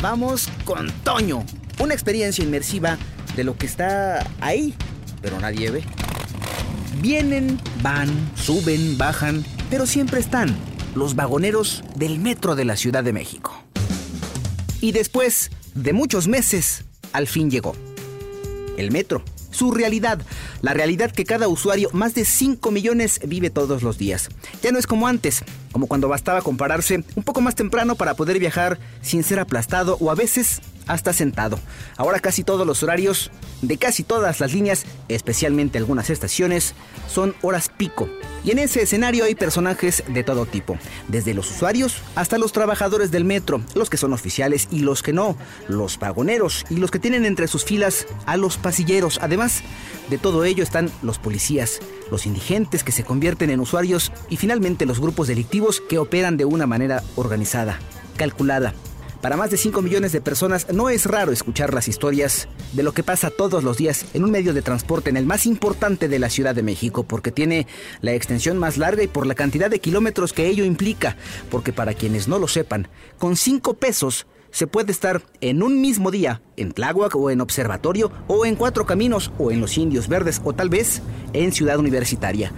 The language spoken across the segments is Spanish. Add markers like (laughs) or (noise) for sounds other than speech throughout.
Vamos con Toño, una experiencia inmersiva de lo que está ahí, pero nadie ve. Vienen, van, suben, bajan, pero siempre están los vagoneros del metro de la Ciudad de México. Y después de muchos meses, al fin llegó. El metro, su realidad, la realidad que cada usuario, más de 5 millones, vive todos los días. Ya no es como antes, como cuando bastaba compararse un poco más temprano para poder viajar sin ser aplastado o a veces hasta sentado. Ahora casi todos los horarios de casi todas las líneas, especialmente algunas estaciones, son horas pico. Y en ese escenario hay personajes de todo tipo, desde los usuarios hasta los trabajadores del metro, los que son oficiales y los que no, los vagoneros y los que tienen entre sus filas a los pasilleros. Además de todo ello están los policías, los indigentes que se convierten en usuarios y finalmente los grupos delictivos que operan de una manera organizada, calculada para más de 5 millones de personas no es raro escuchar las historias de lo que pasa todos los días en un medio de transporte en el más importante de la Ciudad de México, porque tiene la extensión más larga y por la cantidad de kilómetros que ello implica, porque para quienes no lo sepan, con 5 pesos se puede estar en un mismo día en Tláhuac o en Observatorio o en Cuatro Caminos o en Los Indios Verdes o tal vez en Ciudad Universitaria.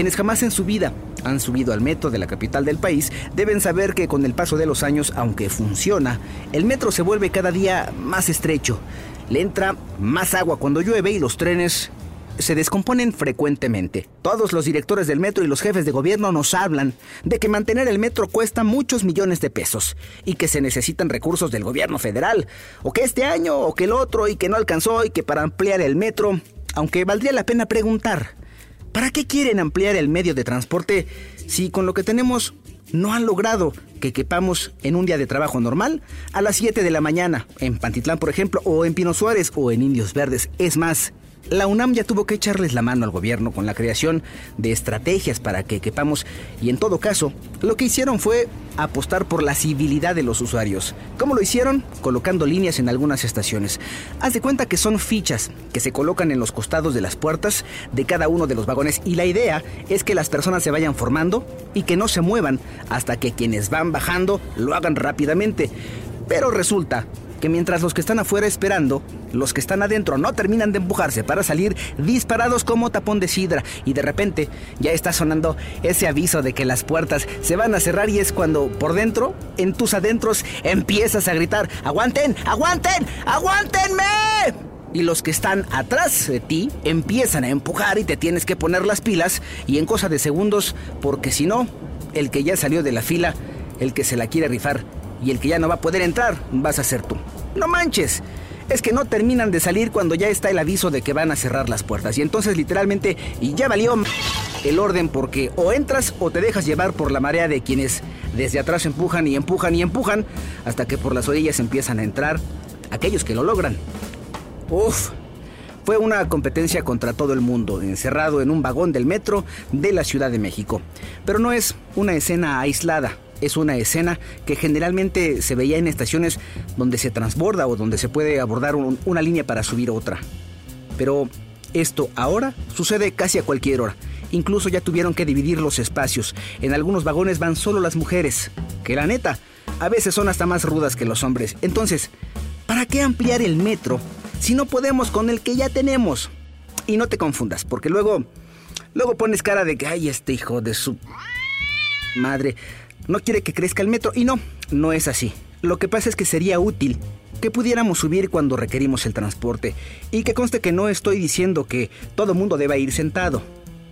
Quienes jamás en su vida han subido al metro de la capital del país deben saber que con el paso de los años, aunque funciona, el metro se vuelve cada día más estrecho. Le entra más agua cuando llueve y los trenes se descomponen frecuentemente. Todos los directores del metro y los jefes de gobierno nos hablan de que mantener el metro cuesta muchos millones de pesos y que se necesitan recursos del gobierno federal, o que este año o que el otro y que no alcanzó y que para ampliar el metro, aunque valdría la pena preguntar, ¿Para qué quieren ampliar el medio de transporte si con lo que tenemos no han logrado que quepamos en un día de trabajo normal a las 7 de la mañana, en Pantitlán por ejemplo, o en Pino Suárez o en Indios Verdes? Es más, la UNAM ya tuvo que echarles la mano al gobierno con la creación de estrategias para que quepamos y en todo caso, lo que hicieron fue apostar por la civilidad de los usuarios. ¿Cómo lo hicieron? Colocando líneas en algunas estaciones. Haz de cuenta que son fichas que se colocan en los costados de las puertas de cada uno de los vagones y la idea es que las personas se vayan formando y que no se muevan hasta que quienes van bajando lo hagan rápidamente. Pero resulta que mientras los que están afuera esperando, los que están adentro no terminan de empujarse para salir disparados como tapón de sidra. Y de repente ya está sonando ese aviso de que las puertas se van a cerrar y es cuando por dentro, en tus adentros, empiezas a gritar, aguanten, aguanten, aguántenme. Y los que están atrás de ti empiezan a empujar y te tienes que poner las pilas y en cosa de segundos, porque si no, el que ya salió de la fila, el que se la quiere rifar, y el que ya no va a poder entrar vas a ser tú. No manches. Es que no terminan de salir cuando ya está el aviso de que van a cerrar las puertas. Y entonces literalmente, y ya valió el orden porque o entras o te dejas llevar por la marea de quienes desde atrás empujan y empujan y empujan hasta que por las orillas empiezan a entrar aquellos que lo logran. Uf, fue una competencia contra todo el mundo, encerrado en un vagón del metro de la Ciudad de México. Pero no es una escena aislada es una escena que generalmente se veía en estaciones donde se transborda o donde se puede abordar una línea para subir otra. Pero esto ahora sucede casi a cualquier hora. Incluso ya tuvieron que dividir los espacios. En algunos vagones van solo las mujeres, que la neta, a veces son hasta más rudas que los hombres. Entonces, ¿para qué ampliar el metro si no podemos con el que ya tenemos? Y no te confundas, porque luego, luego pones cara de que, ay, este hijo de su madre, no quiere que crezca el metro y no, no es así. Lo que pasa es que sería útil que pudiéramos subir cuando requerimos el transporte y que conste que no estoy diciendo que todo mundo deba ir sentado,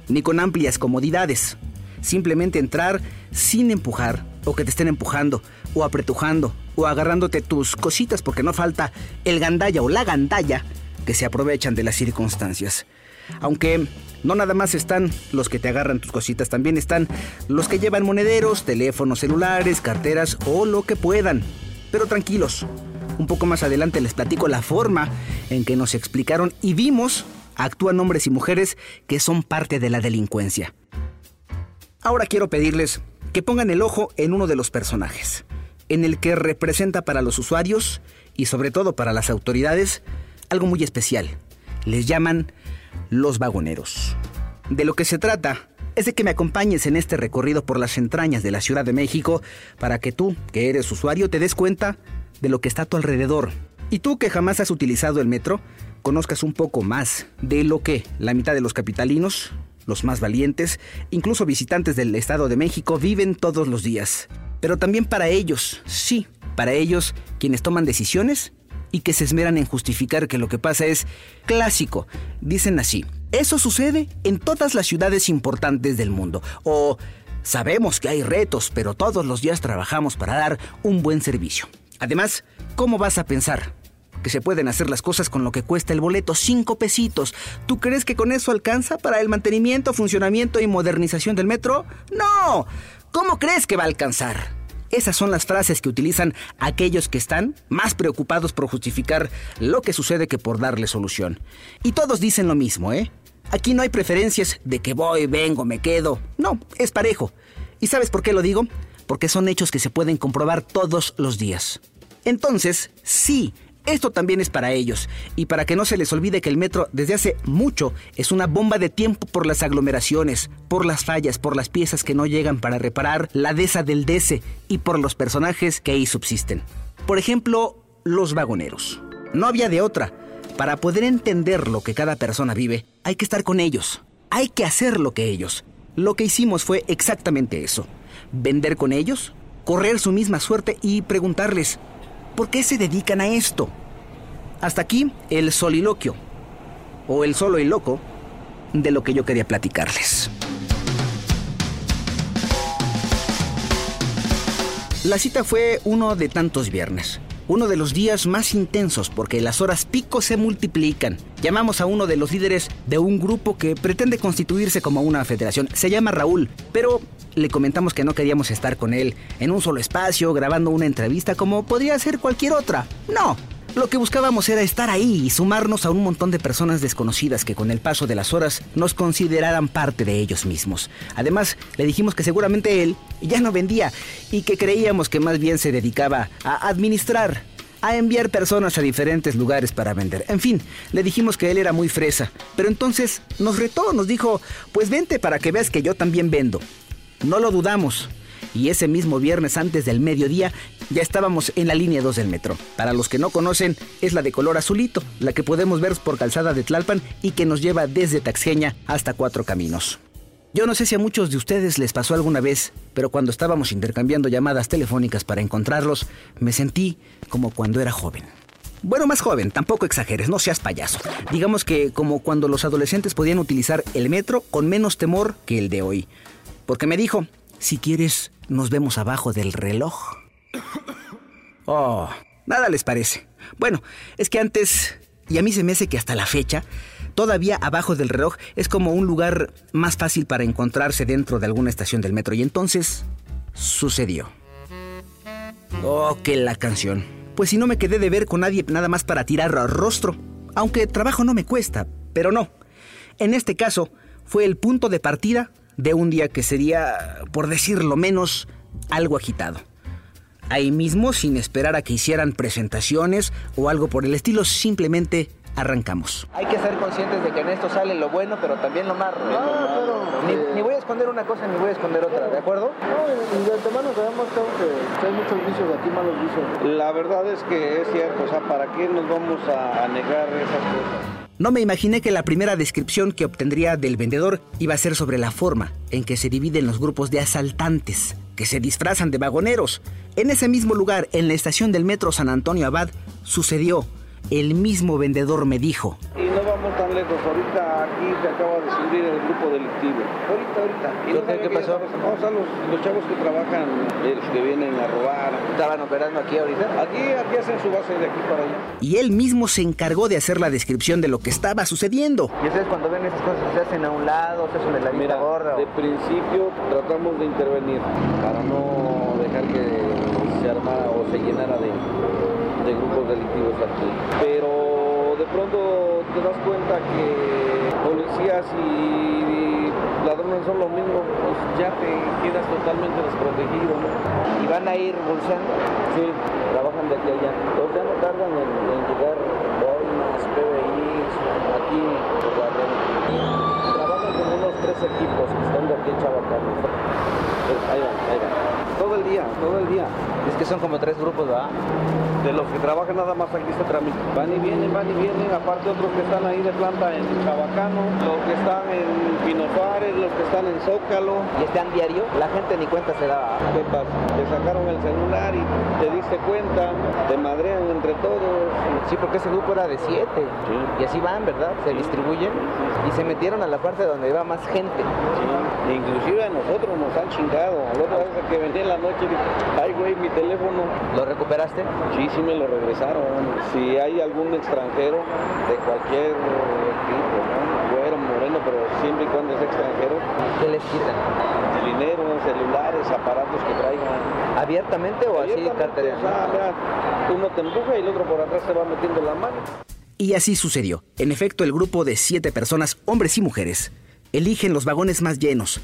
ni con amplias comodidades. Simplemente entrar sin empujar o que te estén empujando o apretujando o agarrándote tus cositas porque no falta el gandalla o la gandalla que se aprovechan de las circunstancias. Aunque no nada más están los que te agarran tus cositas, también están los que llevan monederos, teléfonos celulares, carteras o lo que puedan. Pero tranquilos, un poco más adelante les platico la forma en que nos explicaron y vimos actúan hombres y mujeres que son parte de la delincuencia. Ahora quiero pedirles que pongan el ojo en uno de los personajes, en el que representa para los usuarios y sobre todo para las autoridades algo muy especial. Les llaman los vagoneros. De lo que se trata es de que me acompañes en este recorrido por las entrañas de la Ciudad de México para que tú, que eres usuario, te des cuenta de lo que está a tu alrededor. Y tú que jamás has utilizado el metro, conozcas un poco más de lo que la mitad de los capitalinos, los más valientes, incluso visitantes del Estado de México, viven todos los días. Pero también para ellos, sí, para ellos quienes toman decisiones y que se esmeran en justificar que lo que pasa es clásico. Dicen así, eso sucede en todas las ciudades importantes del mundo. O sabemos que hay retos, pero todos los días trabajamos para dar un buen servicio. Además, ¿cómo vas a pensar? Que se pueden hacer las cosas con lo que cuesta el boleto, cinco pesitos. ¿Tú crees que con eso alcanza para el mantenimiento, funcionamiento y modernización del metro? No. ¿Cómo crees que va a alcanzar? Esas son las frases que utilizan aquellos que están más preocupados por justificar lo que sucede que por darle solución. Y todos dicen lo mismo, ¿eh? Aquí no hay preferencias de que voy, vengo, me quedo. No, es parejo. ¿Y sabes por qué lo digo? Porque son hechos que se pueden comprobar todos los días. Entonces, sí, esto también es para ellos, y para que no se les olvide que el metro desde hace mucho es una bomba de tiempo por las aglomeraciones, por las fallas, por las piezas que no llegan para reparar, la desa del dese y por los personajes que ahí subsisten. Por ejemplo, los vagoneros. No había de otra. Para poder entender lo que cada persona vive, hay que estar con ellos. Hay que hacer lo que ellos. Lo que hicimos fue exactamente eso. Vender con ellos, correr su misma suerte y preguntarles, ¿Por qué se dedican a esto? Hasta aquí el soliloquio, o el solo y loco, de lo que yo quería platicarles. La cita fue uno de tantos viernes, uno de los días más intensos porque las horas pico se multiplican. Llamamos a uno de los líderes de un grupo que pretende constituirse como una federación. Se llama Raúl, pero le comentamos que no queríamos estar con él en un solo espacio grabando una entrevista como podría ser cualquier otra. No, lo que buscábamos era estar ahí y sumarnos a un montón de personas desconocidas que con el paso de las horas nos consideraran parte de ellos mismos. Además, le dijimos que seguramente él ya no vendía y que creíamos que más bien se dedicaba a administrar a enviar personas a diferentes lugares para vender. En fin, le dijimos que él era muy fresa, pero entonces nos retó, nos dijo, pues vente para que veas que yo también vendo. No lo dudamos. Y ese mismo viernes antes del mediodía ya estábamos en la línea 2 del metro. Para los que no conocen, es la de color azulito, la que podemos ver por calzada de Tlalpan y que nos lleva desde Taxeña hasta Cuatro Caminos. Yo no sé si a muchos de ustedes les pasó alguna vez, pero cuando estábamos intercambiando llamadas telefónicas para encontrarlos, me sentí como cuando era joven. Bueno, más joven, tampoco exageres, no seas payaso. Digamos que como cuando los adolescentes podían utilizar el metro con menos temor que el de hoy porque me dijo, si quieres, nos vemos abajo del reloj. Oh, nada les parece. Bueno, es que antes, y a mí se me hace que hasta la fecha, todavía abajo del reloj es como un lugar más fácil para encontrarse dentro de alguna estación del metro. Y entonces, sucedió. Oh, qué la canción. Pues si no me quedé de ver con nadie nada más para tirar rostro. Aunque trabajo no me cuesta, pero no. En este caso, fue el punto de partida de un día que sería, por decirlo menos, algo agitado. Ahí mismo, sin esperar a que hicieran presentaciones o algo por el estilo, simplemente arrancamos. Hay que ser conscientes de que en esto sale lo bueno, pero también lo malo. ni, voy a esconder una cosa ni voy a esconder otra, ¿de acuerdo? No, y de antemano sabemos que, hay muchos vicios, aquí malos vicios. La verdad es que es cierto, o sea, ¿para qué nos vamos a negar esas cosas? No me imaginé que la primera descripción que obtendría del vendedor iba a ser sobre la forma en que se dividen los grupos de asaltantes, que se disfrazan de vagoneros. En ese mismo lugar, en la estación del metro San Antonio Abad, sucedió. El mismo vendedor me dijo. No vamos tan lejos. Ahorita aquí se acaba de subir el grupo delictivo. Ahorita, ahorita. Y ¿Qué- qué pasó? Vamos a los, los chavos que trabajan, los que vienen a robar. ¿Estaban operando aquí ahorita? Aquí, aquí hacen su base de aquí para allá. Y él mismo se encargó de hacer la descripción de lo que estaba sucediendo. ¿Y ustedes cuando ven esas cosas se hacen a un lado, se hacen de la vista Mira, gorda? de principio tratamos de intervenir para no dejar que se armara o se llenara de, de grupos delictivos aquí. Pero pronto te das cuenta que policías y ladrones son lo mismo, pues ya te quedas totalmente desprotegido. ¿no? ¿Y van a ir bolseando? Sí, trabajan de aquí a allá. Entonces ya no tardan en, en llegar boinas, PBIs, aquí por la red. Tres equipos que están de aquí en Chabacano. Ahí van, ahí van. Todo el día, todo el día. Es que son como tres grupos, ¿va? De los que trabajan nada más aquí se trámite. Van y vienen, van y vienen, aparte otros que están ahí de planta en Chabacano, los que están en Pino Suárez, los que están en Zócalo. ¿Y están diario? La gente ni cuenta se da. ¿Qué pasa? Te sacaron el celular y te diste cuenta, te madrean entre todos. Sí, porque ese grupo era de siete. Sí. Y así van, ¿verdad? Se distribuyen. Y se metieron a la parte donde iba más gente. Sí. Inclusive a nosotros nos han chingado. La otra vez que venía en la noche, dije, ay güey, mi teléfono. ¿Lo recuperaste? Sí, sí me lo regresaron. Si hay algún extranjero de cualquier tipo, ¿no? güero, moreno, pero siempre y cuando es extranjero, ¿Qué les quitan? dinero, celulares, aparatos que traigan. ¿Abiertamente o así Abiertamente, o sea, mira, uno te empuja y el otro por atrás te va metiendo la mano. Y así sucedió. En efecto, el grupo de siete personas, hombres y mujeres, eligen los vagones más llenos.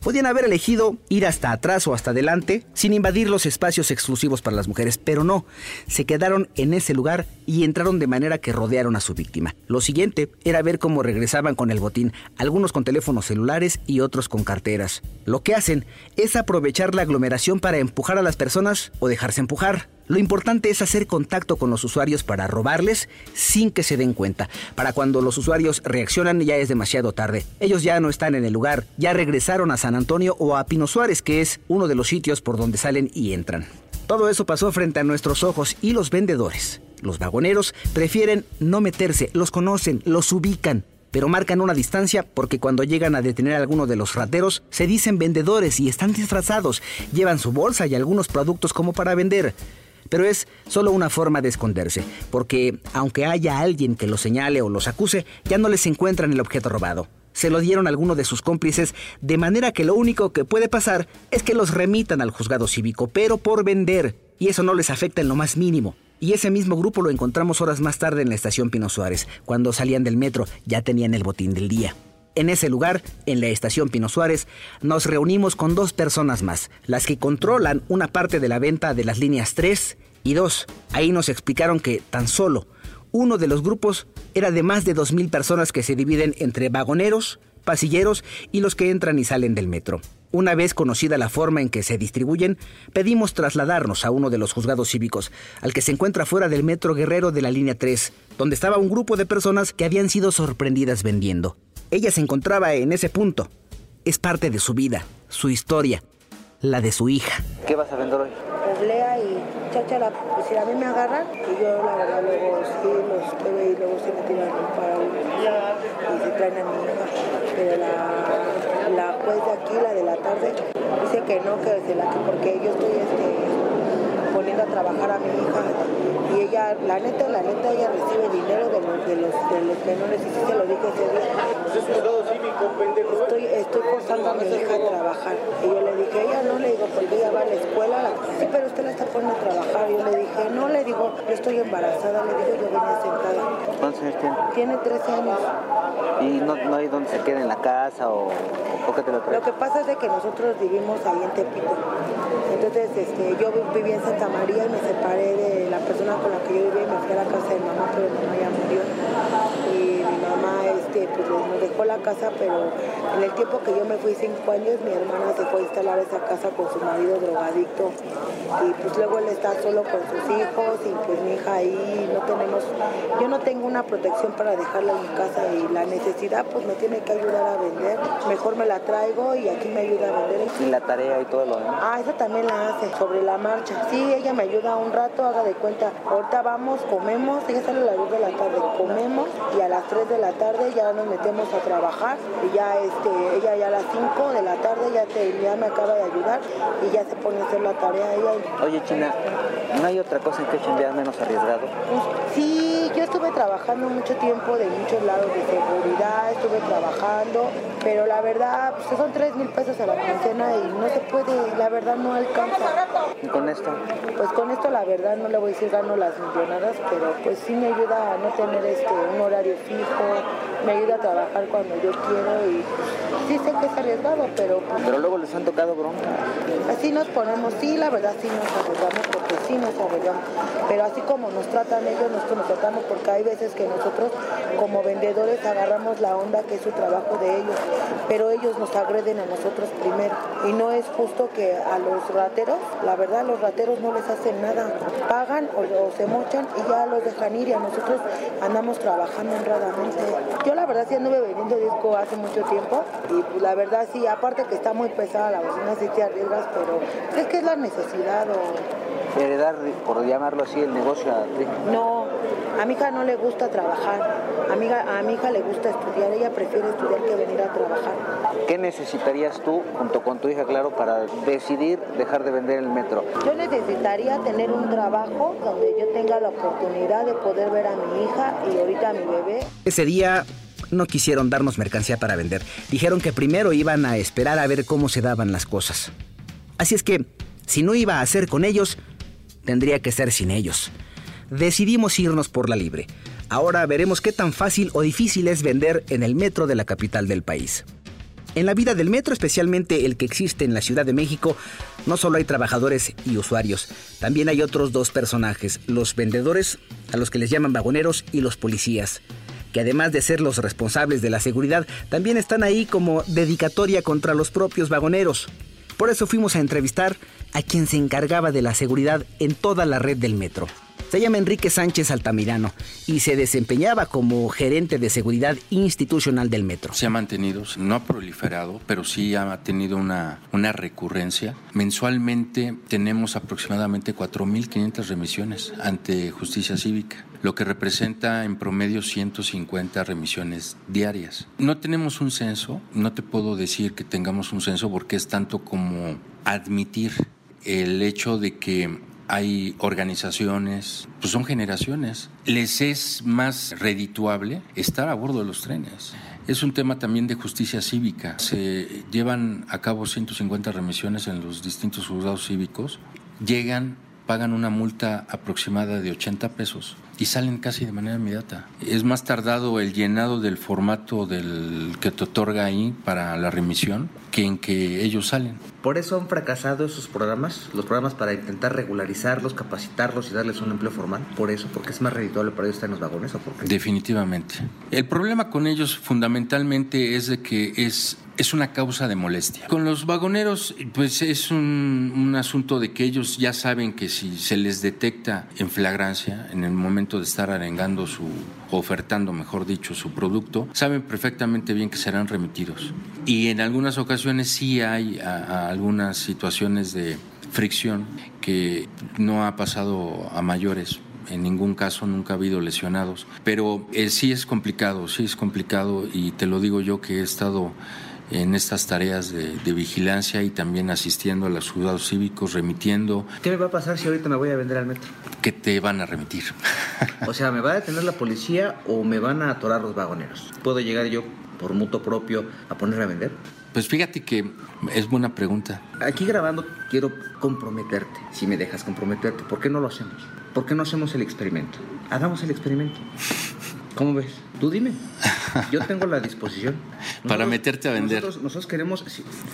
Podían haber elegido ir hasta atrás o hasta adelante sin invadir los espacios exclusivos para las mujeres, pero no. Se quedaron en ese lugar y entraron de manera que rodearon a su víctima. Lo siguiente era ver cómo regresaban con el botín, algunos con teléfonos celulares y otros con carteras. Lo que hacen es aprovechar la aglomeración para empujar a las personas o dejarse empujar. Lo importante es hacer contacto con los usuarios para robarles sin que se den cuenta. Para cuando los usuarios reaccionan ya es demasiado tarde. Ellos ya no están en el lugar, ya regresaron a San Antonio o a Pino Suárez, que es uno de los sitios por donde salen y entran. Todo eso pasó frente a nuestros ojos y los vendedores, los vagoneros, prefieren no meterse, los conocen, los ubican. Pero marcan una distancia porque cuando llegan a detener a alguno de los rateros se dicen vendedores y están disfrazados, llevan su bolsa y algunos productos como para vender. Pero es solo una forma de esconderse, porque aunque haya alguien que los señale o los acuse, ya no les encuentran el objeto robado. Se lo dieron a alguno de sus cómplices, de manera que lo único que puede pasar es que los remitan al juzgado cívico, pero por vender, y eso no les afecta en lo más mínimo. Y ese mismo grupo lo encontramos horas más tarde en la estación Pino Suárez. Cuando salían del metro ya tenían el botín del día. En ese lugar, en la estación Pino Suárez, nos reunimos con dos personas más, las que controlan una parte de la venta de las líneas 3 y 2. Ahí nos explicaron que tan solo uno de los grupos era de más de 2.000 personas que se dividen entre vagoneros, pasilleros y los que entran y salen del metro. Una vez conocida la forma en que se distribuyen, pedimos trasladarnos a uno de los juzgados cívicos, al que se encuentra fuera del metro Guerrero de la línea 3, donde estaba un grupo de personas que habían sido sorprendidas vendiendo. Ella se encontraba en ese punto. Es parte de su vida, su historia, la de su hija. ¿Qué vas a vender hoy? Oblea y cháchara, pues si a mí me agarran, y yo la verdad luego sí los pego y luego sí me tiran para y se traen a mi hija. Pero la, la juez de aquí, la de la tarde, dice que no, que se la que porque yo estoy este, poniendo a trabajar a mi hija. Y ella, la neta, la neta, ella recibe dinero de los, de los, de los menores, y sí se lo dije ese día. Estoy, estoy forzando a mi hija a trabajar. Y yo le dije, ella no, le digo, porque ella va a la escuela. La- Sí, pero usted la está poniendo a trabajar. Yo le dije, no, le digo, yo estoy embarazada. Le digo, yo venía sentada. ¿Cuántos años tiene? Tiene 13 años. ¿Y no, no hay donde se quede en la casa o, o qué te lo traes? Lo que pasa es de que nosotros vivimos ahí en Tepito. Entonces, este, yo vi- viví en Santa María y me separé de la persona con la que yo vivía y me fui a la casa de mi mamá, pero mi mamá ya murió. Y mi mamá este, que pues, nos dejó la casa, pero en el tiempo que yo me fui, cinco años, mi hermana se fue a instalar esa casa con su marido drogadicto. Y pues luego él está solo con sus hijos y pues mi hija ahí no tenemos, yo no tengo una protección para dejarla en mi casa y la necesidad pues me tiene que ayudar a vender. Mejor me la traigo y aquí me ayuda a vender. Y la tarea y todo lo demás. Ah, eso también la hace, sobre la marcha. Sí, ella me ayuda un rato, haga de cuenta. Ahorita vamos, comemos, ella sale a las 2 de la tarde, comemos y a las 3 de la tarde ya nos metemos a trabajar y ya este, ella ya a las 5 de la tarde ya, te, ya me acaba de ayudar y ya se pone a hacer la tarea ella. Oye, China, ¿no hay otra cosa en que chambear menos arriesgado? Pues, sí, yo estuve trabajando mucho tiempo de muchos lados de seguridad, estuve trabajando, pero la verdad, pues son 3 mil pesos a la quincena y no se puede, la verdad no alcanza. ¿Y con esto? Pues con esto la verdad no le voy a decir gano las millonadas, pero pues sí me ayuda a no tener este un horario fijo, me ayuda a trabajar cuando yo quiero y pues, sí sé que es arriesgado, pero pues, Pero luego les han tocado bronca. así nos ponemos, sí, la verdad sí nos arriesgamos porque sí nos arriesgamos, pero así como nos tratan ellos, nosotros nos tratamos porque hay veces que nosotros como vendedores agarramos la onda que es su trabajo de ellos, pero ellos nos agreden a nosotros primero y no es justo que a los rateros, la verdad los rateros no les hacen nada, pagan o, o se mochan y ya los dejan ir y a nosotros andamos trabajando honradamente. Yo la verdad sí anduve vendiendo disco hace mucho tiempo y pues, la verdad sí, aparte que está muy pesada la bocina, sí te arriesgas, pero es que es la necesidad o Heredar, por llamarlo así, el negocio a ti. no, a mi hija no le gusta trabajar, a mi, hija- a mi hija le gusta estudiar, ella prefiere estudiar que venir a trabajar. ¿Qué necesitarías tú, junto con tu hija, claro, para decidir dejar de vender el metro? Yo necesitaría tener un trabajo donde yo tenga la oportunidad de poder ver a mi hija y ahorita a mi bebé. Ese día no quisieron darnos mercancía para vender. Dijeron que primero iban a esperar a ver cómo se daban las cosas. Así es que, si no iba a hacer con ellos, tendría que ser sin ellos. Decidimos irnos por la libre. Ahora veremos qué tan fácil o difícil es vender en el metro de la capital del país. En la vida del metro, especialmente el que existe en la Ciudad de México, no solo hay trabajadores y usuarios, también hay otros dos personajes, los vendedores, a los que les llaman vagoneros, y los policías, que además de ser los responsables de la seguridad, también están ahí como dedicatoria contra los propios vagoneros. Por eso fuimos a entrevistar a quien se encargaba de la seguridad en toda la red del metro. Se llama Enrique Sánchez Altamirano y se desempeñaba como gerente de seguridad institucional del metro. Se ha mantenido, no ha proliferado, pero sí ha tenido una, una recurrencia. Mensualmente tenemos aproximadamente 4.500 remisiones ante justicia cívica, lo que representa en promedio 150 remisiones diarias. No tenemos un censo, no te puedo decir que tengamos un censo porque es tanto como admitir el hecho de que hay organizaciones, pues son generaciones. Les es más redituable estar a bordo de los trenes. Es un tema también de justicia cívica. Se llevan a cabo 150 remisiones en los distintos juzgados cívicos. Llegan, pagan una multa aproximada de 80 pesos y salen casi de manera inmediata. Es más tardado el llenado del formato del que te otorga ahí para la remisión que en que ellos salen. Por eso han fracasado esos programas, los programas para intentar regularizarlos, capacitarlos y darles un empleo formal. Por eso, porque es más redituable para ellos estar en los vagones o porque Definitivamente. El problema con ellos fundamentalmente es de que es, es una causa de molestia. Con los vagoneros, pues es un, un asunto de que ellos ya saben que si se les detecta en flagrancia, en el momento de estar arengando su, ofertando, mejor dicho, su producto, saben perfectamente bien que serán remitidos. Y en algunas ocasiones sí hay algunas situaciones de fricción que no ha pasado a mayores. En ningún caso nunca ha habido lesionados. Pero eh, sí es complicado, sí es complicado y te lo digo yo que he estado en estas tareas de, de vigilancia y también asistiendo a los juzgados cívicos, remitiendo, ¿Qué me va a pasar si ahorita me voy a vender al metro? que te van a remitir. (laughs) O sea, ¿me va a detener la policía o me van a atorar los vagoneros? ¿Puedo llegar yo por mutuo propio a ponerme a vender? Pues fíjate que es buena pregunta. Aquí grabando quiero comprometerte, si me dejas comprometerte. ¿Por qué no lo hacemos? ¿Por qué no hacemos el experimento? Hagamos el experimento. ¿Cómo ves? Tú dime. Yo tengo la disposición. Para meterte a vender. Nosotros, nosotros queremos,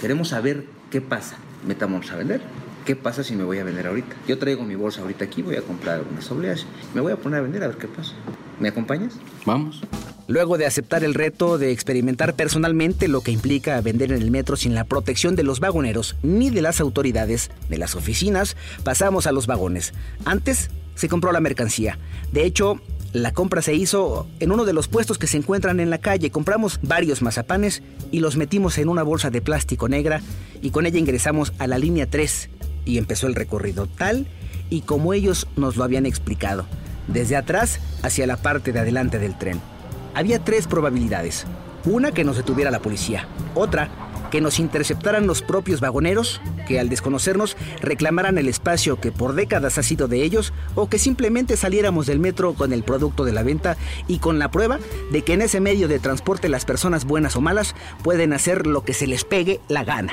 queremos saber qué pasa. Metámonos a vender. ¿Qué pasa si me voy a vender ahorita? Yo traigo mi bolsa ahorita aquí, voy a comprar unas obleas. Me voy a poner a vender a ver qué pasa. ¿Me acompañas? Vamos. Luego de aceptar el reto de experimentar personalmente lo que implica vender en el metro sin la protección de los vagoneros ni de las autoridades de las oficinas, pasamos a los vagones. Antes se compró la mercancía. De hecho, la compra se hizo en uno de los puestos que se encuentran en la calle. Compramos varios mazapanes y los metimos en una bolsa de plástico negra y con ella ingresamos a la línea 3 y empezó el recorrido tal y como ellos nos lo habían explicado, desde atrás hacia la parte de adelante del tren. Había tres probabilidades. Una que nos detuviera la policía, otra que nos interceptaran los propios vagoneros, que al desconocernos reclamaran el espacio que por décadas ha sido de ellos, o que simplemente saliéramos del metro con el producto de la venta y con la prueba de que en ese medio de transporte las personas buenas o malas pueden hacer lo que se les pegue la gana.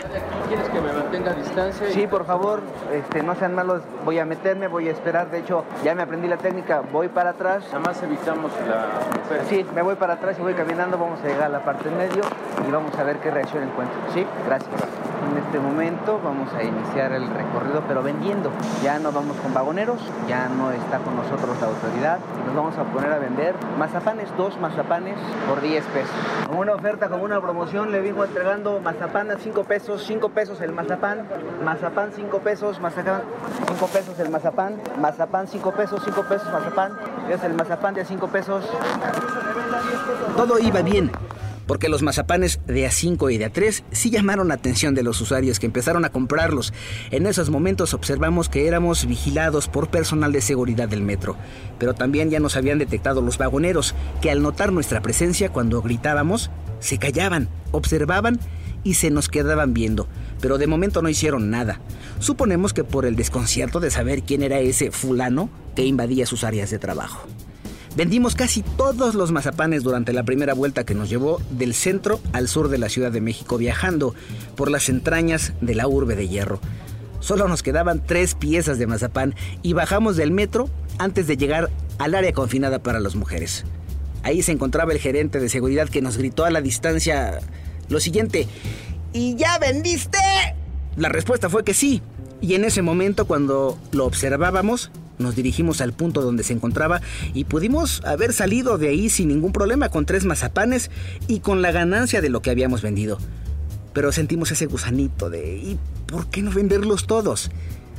¿Quieres que me mantenga distancia? Sí, por favor, este, no sean malos, voy a meterme, voy a esperar, de hecho ya me aprendí la técnica, voy para atrás. Nada más evitamos la Sí, me voy para atrás y voy caminando, vamos a llegar a la parte en medio y vamos a ver qué reacción encuentro. Sí, gracias. En este momento vamos a iniciar el recorrido, pero vendiendo. Ya no vamos con vagoneros, ya no está con nosotros la autoridad y nos vamos a poner a vender mazapanes, dos mazapanes por 10 pesos. Como una oferta, como una promoción, le vengo entregando mazapán a 5 pesos, 5 pesos el mazapán, mazapán 5 pesos, mazapán 5 pesos el mazapán, mazapán 5 pesos, 5 pesos mazapán, es el mazapán de 5 pesos. Todo iba bien, porque los mazapanes de A5 y de A3 sí llamaron la atención de los usuarios que empezaron a comprarlos. En esos momentos observamos que éramos vigilados por personal de seguridad del metro, pero también ya nos habían detectado los vagoneros, que al notar nuestra presencia cuando gritábamos, se callaban, observaban y se nos quedaban viendo, pero de momento no hicieron nada. Suponemos que por el desconcierto de saber quién era ese fulano que invadía sus áreas de trabajo. Vendimos casi todos los mazapanes durante la primera vuelta que nos llevó del centro al sur de la Ciudad de México, viajando por las entrañas de la urbe de hierro. Solo nos quedaban tres piezas de mazapán y bajamos del metro antes de llegar al área confinada para las mujeres. Ahí se encontraba el gerente de seguridad que nos gritó a la distancia lo siguiente, ¿y ya vendiste? La respuesta fue que sí, y en ese momento cuando lo observábamos, nos dirigimos al punto donde se encontraba y pudimos haber salido de ahí sin ningún problema con tres mazapanes y con la ganancia de lo que habíamos vendido. Pero sentimos ese gusanito de ¿y por qué no venderlos todos?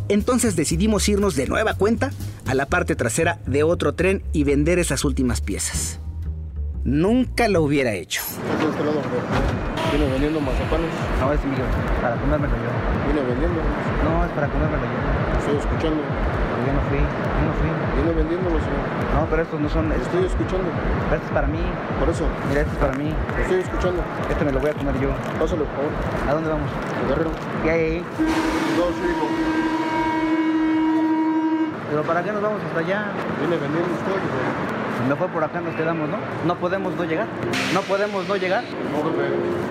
Entonces decidimos irnos de nueva cuenta a la parte trasera de otro tren y vender esas últimas piezas. Nunca lo hubiera hecho. ¿Qué este lado? ¿Viene vendiendo mazapanes? No, es mío, para comérmelo yo. ¿Viene vendiendo? No, es para comérmelo yo. Estoy escuchando. Pero yo no fui, yo no fui. Viene vendiéndolo, señor. No, pero estos no son. Estos, Estoy escuchando. este es para mí. Por eso, Mira, este es para mí. estoy escuchando. Este me lo voy a comer yo. Pásale, por favor. ¿A dónde vamos? El guerrero. ¿Qué hay ahí? No, sí, hijo. ¿Pero para qué nos vamos hasta allá? Viene vendiendo usted, hijo. Fue por acá nos quedamos, ¿no? No podemos no llegar. No podemos no llegar. No, jefe.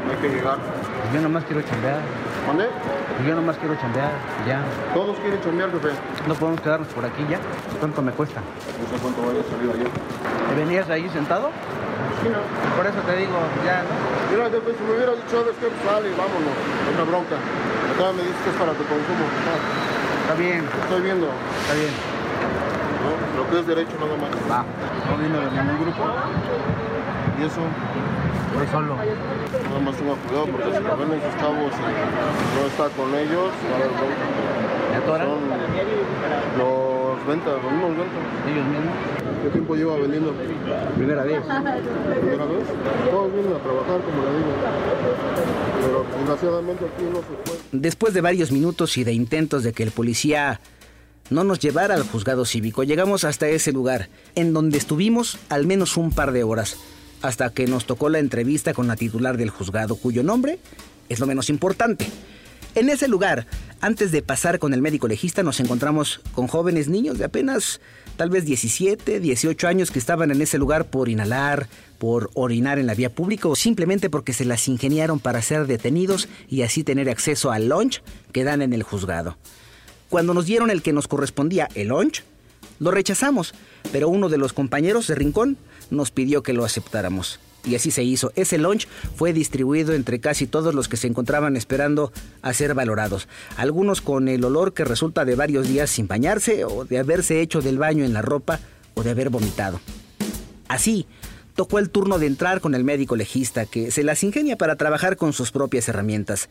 Hay que llegar. Pues yo nomás quiero chambear. ¿Dónde? Pues yo nomás quiero chambear. Ya. Todos quieren chambear, jefe. No podemos quedarnos por aquí ya. ¿Cuánto me cuesta? No sé cuánto vaya a salir ayer. ¿Te venías ahí sentado? Sí, no. Por eso te digo, ya, ¿no? Mira, jefe, si me hubiera dicho, ¿sabes qué? Sale, vámonos. Otra bronca. Acá me dices que es para tu consumo. Ah, Está bien, estoy viendo. está bien. Es derecho nada más. Va. No vino de ningún grupo. Y eso, Voy solo. nada más tenga cuidado porque si lo ven esos chavos y no está con ellos, va a haber bronca. Son los ventas, los mismos ventas. Ellos mismos. ¿Qué tiempo lleva vendiendo? Primera vez. ¿Primera vez? Todos vienen a trabajar, como le digo. Pero desgraciadamente aquí no se puede. Después de varios minutos y de intentos de que el policía no nos llevara al juzgado cívico, llegamos hasta ese lugar, en donde estuvimos al menos un par de horas, hasta que nos tocó la entrevista con la titular del juzgado, cuyo nombre es lo menos importante. En ese lugar, antes de pasar con el médico legista, nos encontramos con jóvenes niños de apenas tal vez 17, 18 años que estaban en ese lugar por inhalar, por orinar en la vía pública o simplemente porque se las ingeniaron para ser detenidos y así tener acceso al lunch que dan en el juzgado. Cuando nos dieron el que nos correspondía, el lunch, lo rechazamos, pero uno de los compañeros de Rincón nos pidió que lo aceptáramos. Y así se hizo. Ese lunch fue distribuido entre casi todos los que se encontraban esperando a ser valorados. Algunos con el olor que resulta de varios días sin bañarse o de haberse hecho del baño en la ropa o de haber vomitado. Así, tocó el turno de entrar con el médico legista, que se las ingenia para trabajar con sus propias herramientas.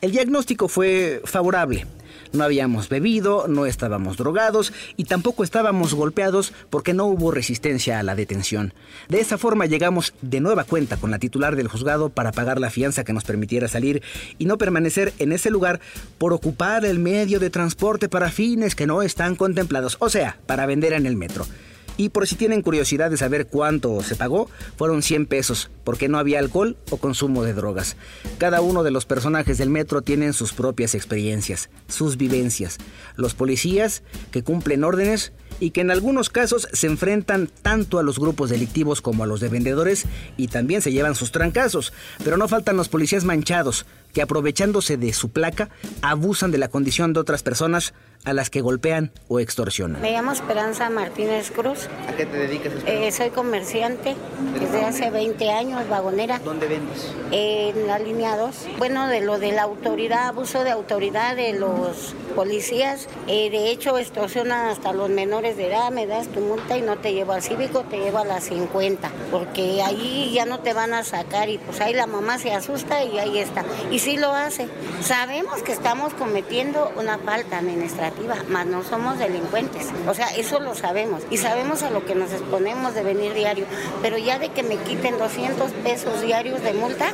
El diagnóstico fue favorable. No habíamos bebido, no estábamos drogados y tampoco estábamos golpeados porque no hubo resistencia a la detención. De esa forma llegamos de nueva cuenta con la titular del juzgado para pagar la fianza que nos permitiera salir y no permanecer en ese lugar por ocupar el medio de transporte para fines que no están contemplados, o sea, para vender en el metro. Y por si tienen curiosidad de saber cuánto se pagó, fueron 100 pesos, porque no había alcohol o consumo de drogas. Cada uno de los personajes del metro tienen sus propias experiencias, sus vivencias. Los policías, que cumplen órdenes, y que en algunos casos se enfrentan tanto a los grupos delictivos como a los de vendedores y también se llevan sus trancazos. Pero no faltan los policías manchados, que aprovechándose de su placa abusan de la condición de otras personas a las que golpean o extorsionan. Me llamo Esperanza Martínez Cruz. ¿A qué te dedicas? Eh, soy comerciante desde hace 20 años, vagonera. ¿Dónde vendes? En la línea 2. Bueno, de lo de la autoridad, abuso de autoridad de los policías. Eh, de hecho, extorsionan hasta los menores de edad. Me das tu multa y no te llevo al cívico, te llevo a las 50. Porque ahí ya no te van a sacar y pues ahí la mamá se asusta y ahí está. Y sí lo hace. Sabemos que estamos cometiendo una falta administrativa más no somos delincuentes. O sea, eso lo sabemos y sabemos a lo que nos exponemos de venir diario, pero ya de que me quiten 200 pesos diarios de multa,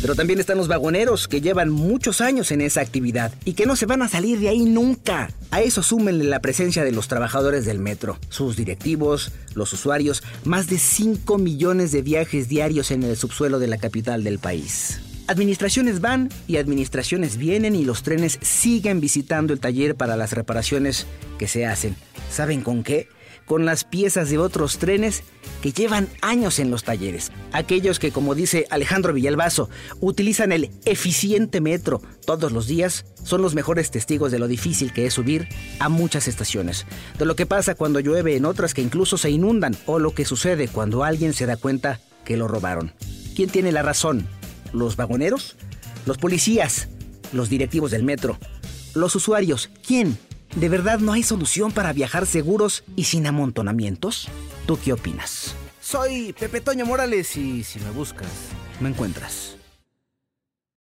pero también están los vagoneros que llevan muchos años en esa actividad y que no se van a salir de ahí nunca. A eso súmenle la presencia de los trabajadores del metro, sus directivos, los usuarios, más de 5 millones de viajes diarios en el subsuelo de la capital del país. Administraciones van y administraciones vienen y los trenes siguen visitando el taller para las reparaciones que se hacen. ¿Saben con qué? Con las piezas de otros trenes que llevan años en los talleres. Aquellos que, como dice Alejandro Villalbazo, utilizan el eficiente metro todos los días, son los mejores testigos de lo difícil que es subir a muchas estaciones. De lo que pasa cuando llueve en otras que incluso se inundan o lo que sucede cuando alguien se da cuenta que lo robaron. ¿Quién tiene la razón? Los vagoneros, los policías, los directivos del metro, los usuarios. ¿Quién? ¿De verdad no hay solución para viajar seguros y sin amontonamientos? ¿Tú qué opinas? Soy Pepe Toño Morales y si me buscas, me encuentras.